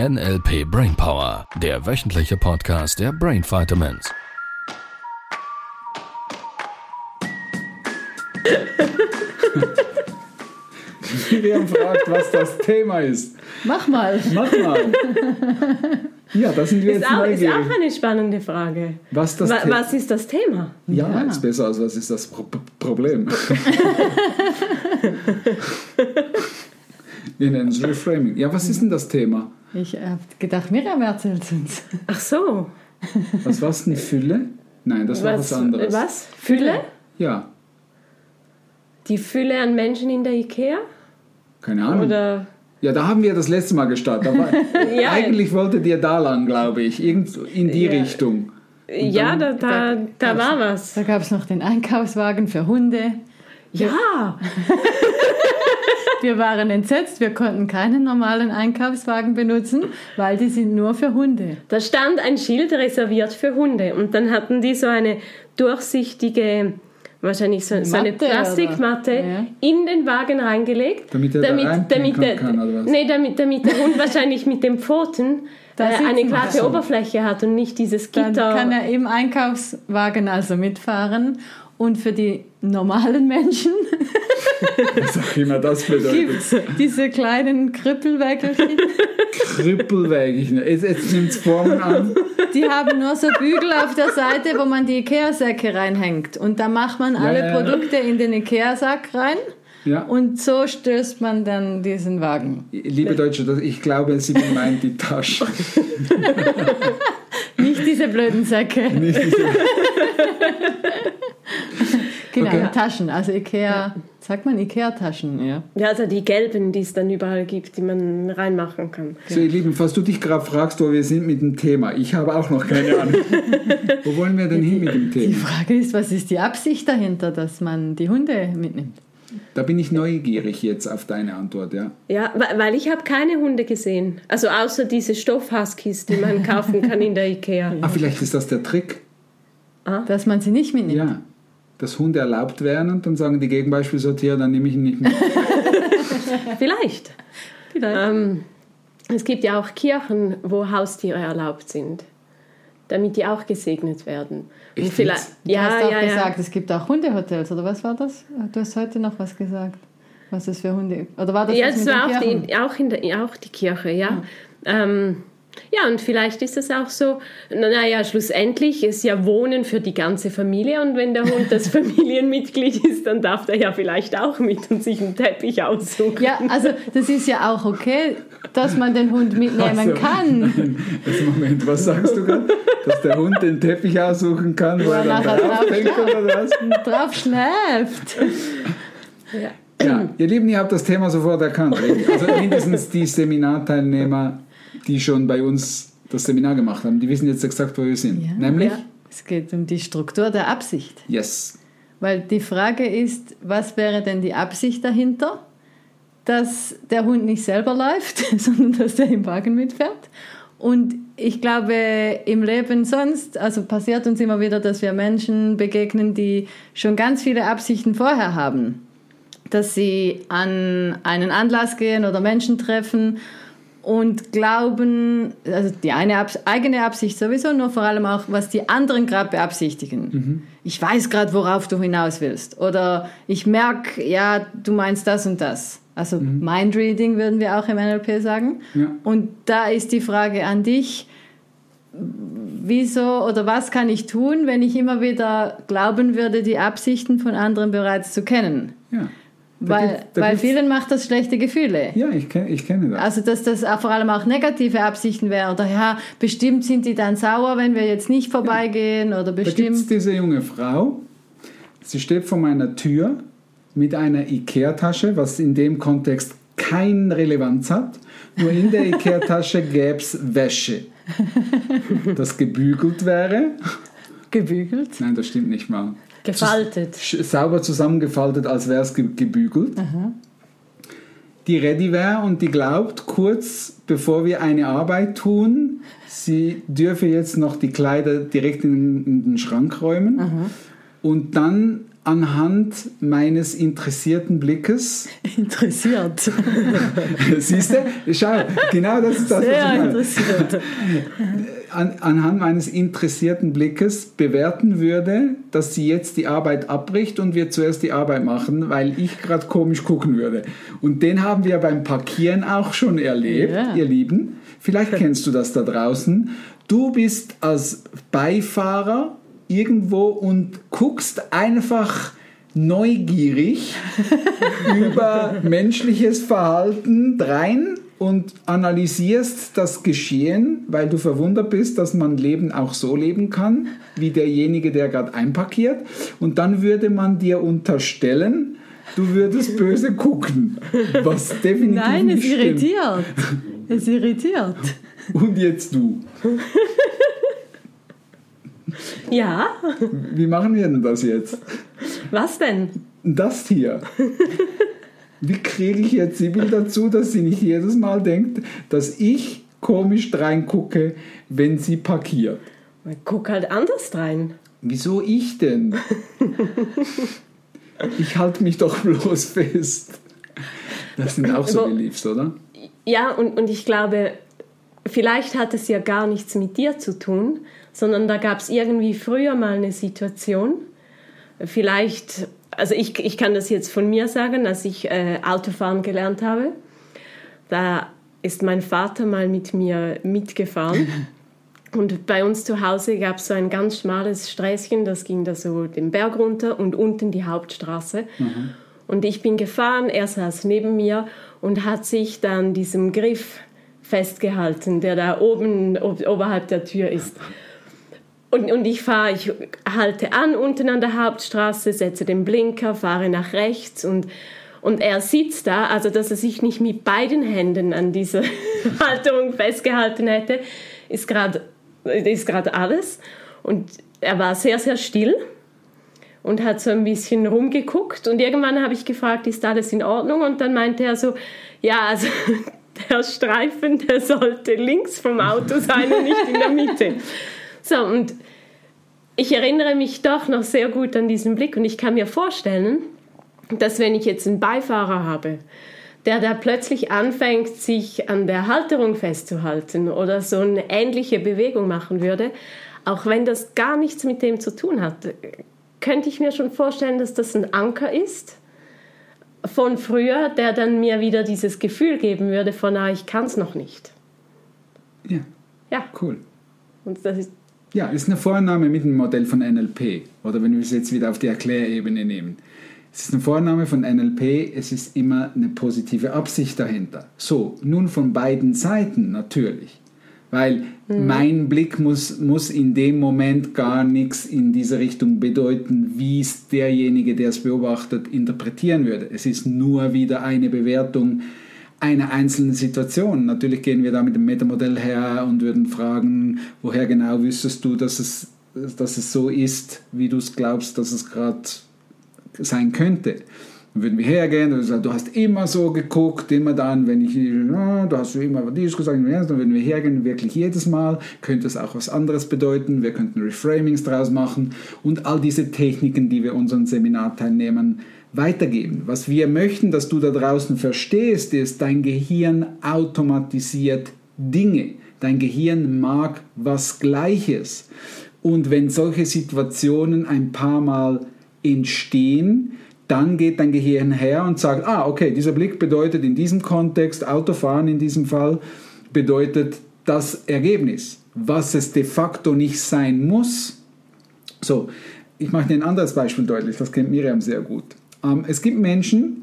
NLP Brainpower, der wöchentliche Podcast der Brain Vitamins. Miriam fragt, was das Thema ist. Mach mal. Mach mal. Ja, da sind wir Ist jetzt auch, ist auch eine spannende Frage. Was das Wa The- was ist das Thema? Ja, ist besser als was ist das Pro- Problem. wir nennen es Reframing. Ja, was ist denn das Thema? Ich habe gedacht, Miriam erzählt uns. Ach so. Was war es, eine Fülle? Nein, das war was, anderes. Was? Fülle? Ja, Die Fülle an Menschen in der Ikea? keine Ahnung. Oder Ja, da haben wir das letzte Mal gestartet. Ja. Eigentlich wolltet ihr da lang, glaube ich. Irgend in die Ja. Richtung. ja, da, da, da war was. Da gab es noch den Einkaufswagen für Hunde. Ja, Wir waren entsetzt, wir konnten keinen normalen Einkaufswagen benutzen, weil die sind nur für Hunde. da stand ein Schild reserviert für Hunde und dann hatten die so eine durchsichtige, wahrscheinlich so, so eine Matte, Plastikmatte? Ja. in den Wagen reingelegt. Damit er da reinpinkeln damit der, kann, oder was? Nee, damit, damit der Hund wahrscheinlich mit den Pfoten Da äh, eine glatte. Oberfläche hat und nicht dieses Dann Gitter. kann er im Einkaufswagen also mitfahren. Und für die normalen Menschen auch immer das bedeutet. gibt es diese kleinen Krüppelwägelchen. Krüppelweg. Ich, jetzt jetzt nimmt es Formen an. Die haben nur so Bügel auf der Seite, wo man die Ikea-Säcke reinhängt. Und da macht man alle ja, ja. Produkte in den Ikea-Sack rein. Ja. Und so stößt man dann diesen Wagen. Liebe Deutsche, ich glaube, Sie meint die Tasche. Nicht diese blöden Säcke. Nicht diese, Genau, Okay. Taschen. Also Ikea, sagt man Ikea-Taschen, ja. Ja, also die gelben, die es dann überall gibt, die man reinmachen kann. so, ihr Lieben, falls du dich gerade fragst, wo wir sind mit dem Thema, ich habe auch noch keine Ahnung. wo wollen wir denn hin mit dem Die Thema? Frage ist, was ist die Absicht dahinter, dass man die Hunde mitnimmt? Da bin ich neugierig jetzt auf deine Antwort, ja. Ja, weil weil ich habe keine Hunde gesehen. Also außer diese Stoffhuskies, die man kaufen kann in der Ikea. Ah, vielleicht ist das der Trick. Dass man sie nicht mitnimmt? Ja. Dass Hunde erlaubt werden und dann sagen die Gegenbeispiel sortieren, dann nehme ich ihn nicht mit. Vielleicht. Ähm, es gibt ja auch Kirchen, wo Haustiere erlaubt sind, damit die auch gesegnet werden. Und Echt vielleicht? Du ja, hast auch ja, ja. gesagt, es gibt auch Hundehotels, oder was war das? Du hast heute noch was gesagt. Was das für Hunde... Oder war das Ja, das war auch die, auch, in der, auch die Kirche, ja. Ähm, ja, und vielleicht ist es auch so, na- naja, schlussendlich ist ja Wohnen für die ganze Familie und wenn der Hund das Familienmitglied ist, dann darf der ja vielleicht auch mit und sich einen Teppich aussuchen. Ja, also das ist ja auch okay, dass man den Hund mitnehmen Ach so. kann. Also Moment, was sagst du gerade? Dass der Hund den Teppich aussuchen kann, wo er drauf drauf denkt oder was? Drauf schläft. Ja, ihr Lieben, ihr habt das Thema sofort erkannt. Also mindestens die Seminarteilnehmer, die schon bei uns das Seminar gemacht haben, die wissen jetzt exakt, wo wir sind. Ja. Nämlich, Ja. Es geht um die Struktur der Absicht. yes. Weil die Frage ist, was wäre denn die Absicht dahinter? Dass der Hund nicht selber läuft, sondern dass der im Wagen mitfährt. Und ich glaube, im Leben sonst, also passiert uns immer wieder, dass wir Menschen begegnen, die schon ganz viele Absichten vorher haben. Dass sie an einen Anlass gehen oder Menschen treffen und glauben, also die eine Abs eigene Absicht sowieso, nur vor allem auch, was die anderen gerade beabsichtigen. Ich weiß gerade, worauf du hinaus willst. Oder ich merke, ja, du meinst das und das. Also Mindreading würden wir auch im NLP sagen. Ja. Und da ist die Frage an dich, wieso oder was kann ich tun, wenn ich immer wieder glauben würde, die Absichten von anderen bereits zu kennen? Ja. Da Weil, da weil vielen macht das schlechte Gefühle. Ja, ich, kenn, ich kenne das. Also, dass das vor allem auch negative Absichten wären. Oder ja, bestimmt sind die dann sauer, wenn wir jetzt nicht vorbeigehen. Oder Da gibt es bestimmt. diese junge Frau, sie steht vor meiner Tür mit einer Ikea-Tasche, was in dem Kontext keine Relevanz hat. Nur in der Ikea-Tasche gäbe es Wäsche, das gebügelt wäre. gebügelt. Nein, das stimmt nicht mal. Gefaltet. Sch- Sauber zusammengefaltet, als wäre es ge gebügelt. Die ready wäre und die glaubt, kurz bevor wir eine Arbeit tun, sie dürfe jetzt noch die Kleider direkt in, in den Schrank räumen. Und dann anhand meines interessierten Blickes, Interessiert. siehst du, schau, genau das ist das, was ich Sehr meine. interessiert. an, anhand meines interessierten Blickes bewerten würde, dass sie jetzt die Arbeit abbricht und wir zuerst die Arbeit machen, weil ich gerade komisch gucken würde. Und den haben wir beim Parkieren auch schon erlebt, Ja. ihr Lieben. Vielleicht kennst du das da draußen. Du bist als Beifahrer irgendwo und guckst einfach neugierig über menschliches Verhalten drein und analysierst das Geschehen, weil du verwundert bist, dass man Leben auch so leben kann, wie derjenige, der gerade einparkiert. Und dann würde man dir unterstellen, du würdest böse gucken, was definitiv Nein, es nicht stimmt. irritiert. Es irritiert. Und jetzt du. Ja, Wie machen wir denn das jetzt? was denn? Das hier. Wie kriege ich jetzt Sibyl dazu, dass sie nicht jedes Mal denkt, dass ich komisch reingucke, wenn sie parkiert? Guck halt anders rein. Wieso ich denn? Ich halte mich doch bloß fest. Das sind auch so Aber- Beliefs, oder? Ja, und, und ich glaube, vielleicht hat es ja gar nichts mit dir zu tun, sondern da gab es irgendwie früher mal eine Situation. Vielleicht, also ich, ich kann das jetzt von mir sagen, als ich äh, Autofahren gelernt habe. Da ist mein Vater mal mit mir mitgefahren. Und bei uns zu Hause gab es so ein ganz schmales Sträßchen, das ging da so den Berg runter und unten die Hauptstraße. Und ich bin gefahren, er saß neben mir und hat sich dann diesem Griff festgehalten, der da oben ob, oberhalb der Tür ist. Und, und ich fahre, ich halte an unten an der Hauptstraße, setze den Blinker, fahre nach rechts und, und er sitzt da, also dass er sich nicht mit beiden Händen an dieser Halterung festgehalten hätte, ist gerade ist alles. Und er war sehr, sehr still und hat so ein bisschen rumgeguckt. Und irgendwann habe ich gefragt, ist alles in Ordnung? Und dann meinte er so, ja, also der Streifen, der sollte links vom Auto sein und nicht in der Mitte. So, und ich erinnere mich doch noch sehr gut an diesen Blick und ich kann mir vorstellen, dass wenn ich jetzt einen Beifahrer habe, der da plötzlich anfängt, sich an der Halterung festzuhalten oder so eine ähnliche Bewegung machen würde, auch wenn das gar nichts mit dem zu tun hat, könnte ich mir schon vorstellen, dass das ein Anker ist von früher, der dann mir wieder dieses Gefühl geben würde von, ah, ich kann es noch nicht. Ja, Ja, cool. und das ist, Ja, ist eine Vorannahme mit dem Modell von NLP. Oder wenn wir es jetzt wieder auf die Erklärebene nehmen. Es ist eine Vorannahme von NLP, es ist immer eine positive Absicht dahinter. So, nun von beiden Seiten natürlich. Weil mein Blick muss, muss in dem Moment gar nichts in diese Richtung bedeuten, wie es derjenige, der es beobachtet, interpretieren würde. Es ist nur wieder eine Bewertung einer einzelnen Situation. Natürlich gehen wir da mit dem Metamodell her und würden fragen, woher genau wüsstest du, dass es, dass es so ist, wie du es glaubst, dass es gerade sein könnte. Dann würden wir hergehen und sagen, du hast immer so geguckt, immer dann, wenn ich, du hast immer dies gesagt, dann würden wir hergehen, wirklich jedes Mal, könnte es auch was anderes bedeuten, wir könnten Reframings draus machen und all diese Techniken, die wir unseren Seminarteilnehmern weitergeben. Was wir möchten, dass du da draußen verstehst, ist, dein Gehirn automatisiert Dinge. Dein Gehirn mag was Gleiches. Und wenn solche Situationen ein paar Mal entstehen, dann geht dein Gehirn her und sagt, ah, okay, dieser Blick bedeutet in diesem Kontext, Autofahren in diesem Fall, bedeutet das Ergebnis. Was es de facto nicht sein muss. So, ich mache dir ein anderes Beispiel deutlich, das kennt Miriam sehr gut. Ähm, es gibt Menschen,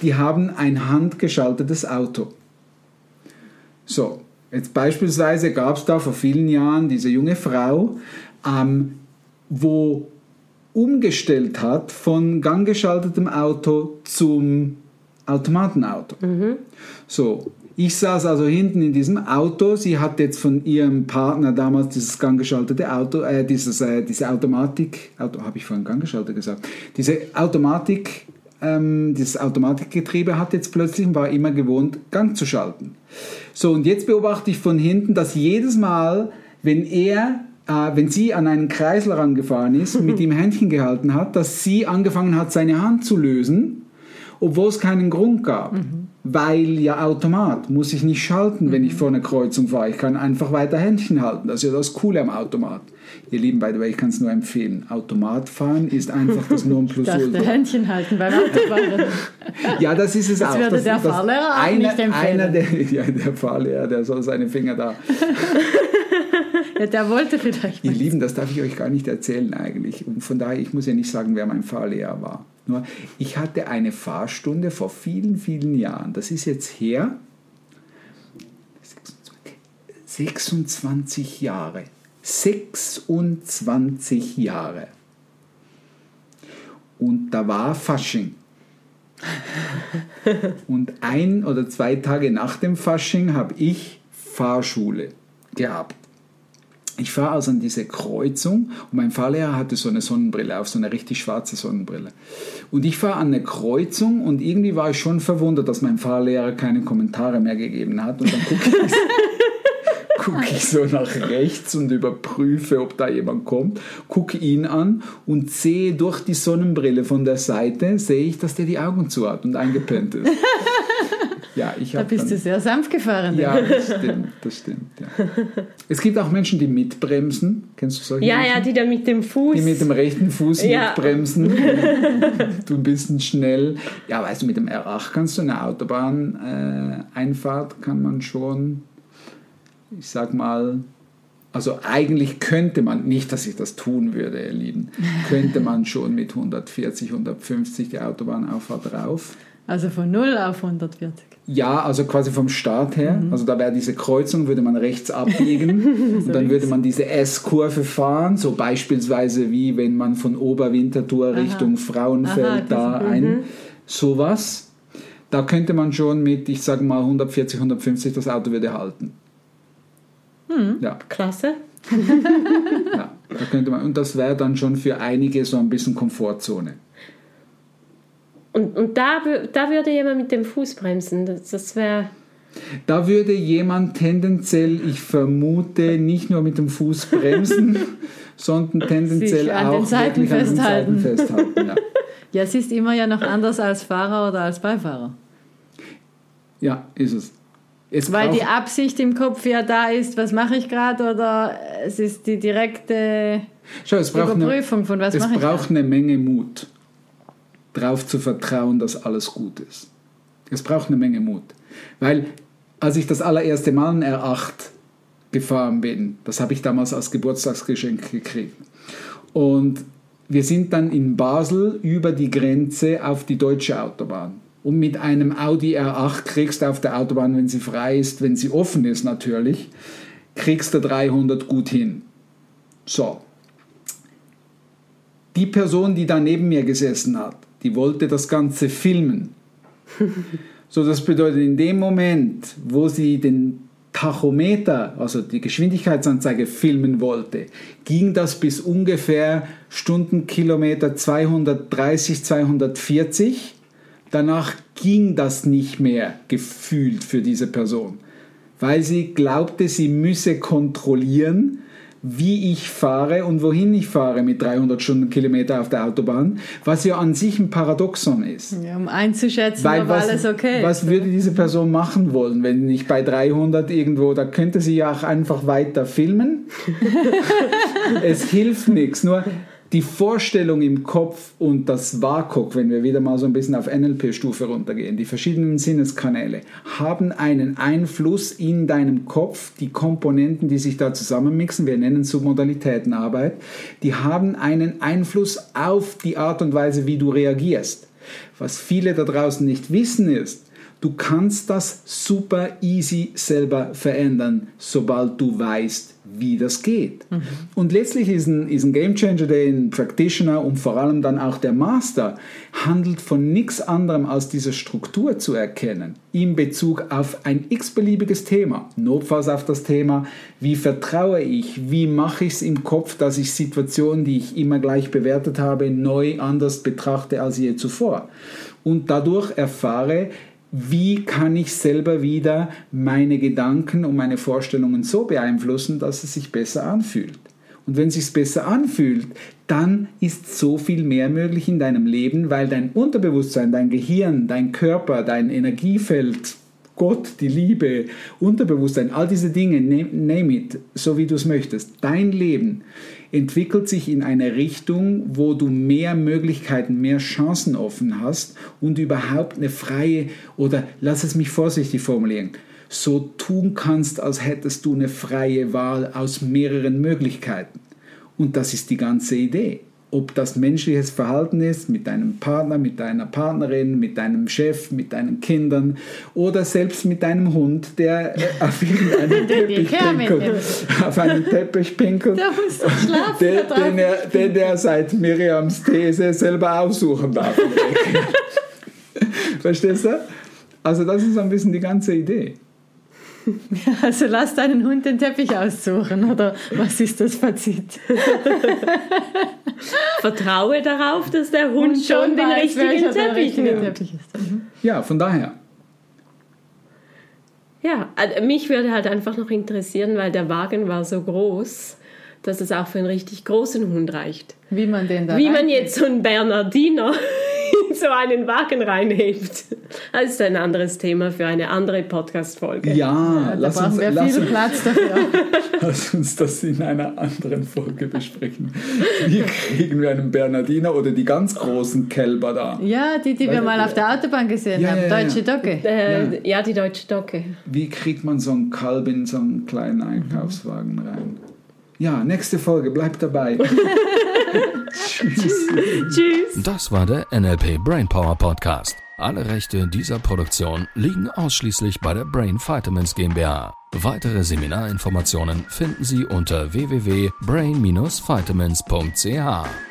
die haben ein handgeschaltetes Auto. So, jetzt beispielsweise gab es da vor vielen Jahren diese junge Frau, ähm, wo umgestellt hat von ganggeschaltetem Auto zum Automatenauto. So, ich saß also hinten in diesem Auto. Sie hat jetzt von ihrem Partner damals dieses ganggeschaltete Auto, äh, dieses, äh, diese Automatik, Auto, habe ich vorhin ganggeschaltet gesagt, diese Automatik, ähm, dieses Automatikgetriebe hat jetzt plötzlich und war immer gewohnt, Gang zu schalten. So, und jetzt beobachte ich von hinten, dass jedes Mal, wenn er äh, wenn sie an einen Kreisel rangefahren ist, mit ihm Händchen gehalten hat, dass sie angefangen hat, seine Hand zu lösen, obwohl es keinen Grund gab. Weil ja Automat, muss ich nicht schalten, wenn ich vor einer Kreuzung fahre. Ich kann einfach weiter Händchen halten. Das ist ja das Coole am Automat. Ihr Lieben, by the way, ich kann es nur empfehlen. Automat fahren ist einfach das Ich Nonplusultra. dachte, Händchen halten beim Autofahren. Ja, das ist es Das auch. würde der Fahrlehrer auch einer, nicht empfehlen. Einer der, ja, der Fahrlehrer, der soll seine Finger da. Ja, der wollte vielleicht Ihr. Lieben, das darf ich euch gar nicht erzählen eigentlich. Und von daher, ich muss ja nicht sagen, wer mein Fahrlehrer war. Nur, ich hatte eine Fahrstunde vor vielen, vielen Jahren. Das ist jetzt her. 26 Jahre. 26 Jahre. Und da war Fasching. Und ein oder zwei Tage nach dem Fasching habe ich Fahrschule gehabt. Ich fahre also an diese Kreuzung und mein Fahrlehrer hatte so eine Sonnenbrille auf, so eine richtig schwarze Sonnenbrille. Und ich fahre an eine Kreuzung und irgendwie war ich schon verwundert, dass mein Fahrlehrer keine Kommentare mehr gegeben hat. Und dann gucke ich, gucke ich so nach rechts und überprüfe, ob da jemand kommt, gucke ihn an und sehe durch die Sonnenbrille von der Seite, sehe ich, dass der die Augen zu hat und eingepennt ist. Ja, ich Da habe bist dann, du sehr sanft gefahren. ja, das stimmt, das stimmt. Ja. Es gibt auch Menschen, die mitbremsen. Kennst du solche Ja, Menschen? ja, die da mit dem Fuß. Die mit dem rechten Fuß Ja. mitbremsen. du ein bisschen schnell. Ja, weißt du, mit dem R8 kannst du eine Autobahn-Einfahrt, kann man schon, ich sag mal, also eigentlich könnte man, nicht, dass ich das tun würde, ihr Lieben, könnte man schon mit 140, 150 die Autobahnauffahrt rauf. Also von 0 auf 140. Ja, also quasi vom Start her. Also da wäre diese Kreuzung, würde man rechts abbiegen und dann würde man diese S-Kurve fahren, so beispielsweise wie wenn man von Oberwinterthur Richtung Frauenfeld Aha, da ein, sowas. Da könnte man schon mit, ich sage mal 140, 150 das Auto würde halten. Ja, Klasse. ja, da könnte man, und das wäre dann schon für einige so ein bisschen Komfortzone. Und, und da, da würde jemand mit dem Fuß bremsen. Das, das wäre. Da würde jemand tendenziell, ich vermute, nicht nur mit dem Fuß bremsen, sondern tendenziell Sich an den auch Seiten wirklich an den Seiten festhalten. festhalten. Ja. Ja, es ist immer ja noch anders als Fahrer oder als Beifahrer. ja, ist es. es Weil die Absicht im Kopf ja da ist, was mache ich gerade oder es ist die direkte Schau, es braucht, eine, Überprüfung von was es mache ich braucht eine Menge Mut, darauf zu vertrauen, dass alles gut ist. Es braucht eine Menge Mut. Weil, als ich das allererste Mal ein R8 gefahren bin, das habe ich damals als Geburtstagsgeschenk gekriegt. Und wir sind dann in Basel über die Grenze auf die deutsche Autobahn. Und mit einem Audi R8 kriegst du auf der Autobahn, wenn sie frei ist, wenn sie offen ist natürlich, kriegst du 300 gut hin. So, die Person, die da neben mir gesessen hat, die wollte das Ganze filmen. So, das bedeutet, in dem Moment, wo sie den Tachometer, also die Geschwindigkeitsanzeige filmen wollte, ging das bis ungefähr Stundenkilometer 230, 240. Danach ging das nicht mehr gefühlt für diese Person, weil sie glaubte, sie müsse kontrollieren, wie ich fahre und wohin ich fahre mit 300 Stundenkilometer auf der Autobahn, was ja an sich ein Paradoxon ist. Ja, um einzuschätzen, Weil ob was, alles okay was ist. würde diese Person machen wollen, wenn nicht bei 300 irgendwo, da könnte sie ja auch einfach weiter filmen. es hilft nichts, nur die Vorstellung im Kopf und das WAKOK, wenn wir wieder mal so ein bisschen auf NLP-Stufe runtergehen, die verschiedenen Sinneskanäle haben einen Einfluss in deinem Kopf, die Komponenten, die sich da zusammenmixen, wir nennen Submodalitätenarbeit, die haben einen Einfluss auf die Art und Weise, wie du reagierst. Was viele da draußen nicht wissen ist, du kannst das super easy selber verändern, sobald du weißt, wie das geht. Und letztlich ist ein, ist ein Game Changer, der ein Practitioner und vor allem dann auch der Master handelt von nichts anderem als diese Struktur zu erkennen in Bezug auf ein x-beliebiges Thema. Notfalls auf das Thema, wie vertraue ich, wie mache ich es im Kopf, dass ich Situationen, die ich immer gleich bewertet habe, neu anders betrachte als je zuvor. Und dadurch erfahre, wie kann ich selber wieder meine Gedanken und meine Vorstellungen so beeinflussen, dass es sich besser anfühlt. Und wenn es sich besser anfühlt, dann ist so viel mehr möglich in deinem Leben, weil dein Unterbewusstsein, dein Gehirn, dein Körper, dein Energiefeld, Gott, die Liebe, Unterbewusstsein, all diese Dinge, name it, so wie du es möchtest. Dein Leben entwickelt sich in eine Richtung, wo du mehr Möglichkeiten, mehr Chancen offen hast und überhaupt eine freie oder lass es mich vorsichtig formulieren, so tun kannst, als hättest du eine freie Wahl aus mehreren Möglichkeiten. Und das ist die ganze Idee ob das menschliches Verhalten ist mit deinem Partner, mit deiner Partnerin, mit deinem Chef, mit deinen Kindern oder selbst mit deinem Hund, der äh, auf einen Teppich pinkelt. Auf einen Teppich pinkelt. Der, den, er, den er seit Miriams These selber aussuchen darf. Verstehst du? Also das ist ein bisschen die ganze Idee. Also lass deinen Hund den Teppich aussuchen, oder was ist das Fazit? Vertraue darauf, dass der Hund, Hund schon den weiß, richtigen Teppich, richtige Teppich ist. Mhm. Ja, von daher. Ja, also mich würde halt einfach noch interessieren, weil der Wagen war so groß, dass es auch für einen richtig großen Hund reicht. Wie man den da Wie man jetzt so einen Bernardiner in so einen Wagen reinhebt. Das ist ein anderes Thema für eine andere Podcast-Folge. Ja, ja da brauchen uns, wir lass viel uns, Platz dafür. Lass uns das in einer anderen Folge besprechen. Wie kriegen wir einen Bernardiner oder die ganz großen Kälber da? Ja, die, die wir mal auf der Autobahn gesehen ja, haben. Ja, Deutsche Docke. Äh, ja. die Deutsche Docke. Wie kriegt man so einen Kalb in so einen kleinen Einkaufswagen rein? Ja, nächste Folge, bleibt dabei. Tschüss. Tschüss. Das war der NLP Brainpower Podcast. Alle Rechte dieser Produktion liegen ausschließlich bei der Brain Vitamins GmbH. Weitere Seminarinformationen finden Sie unter www.brain-vitamins.ch.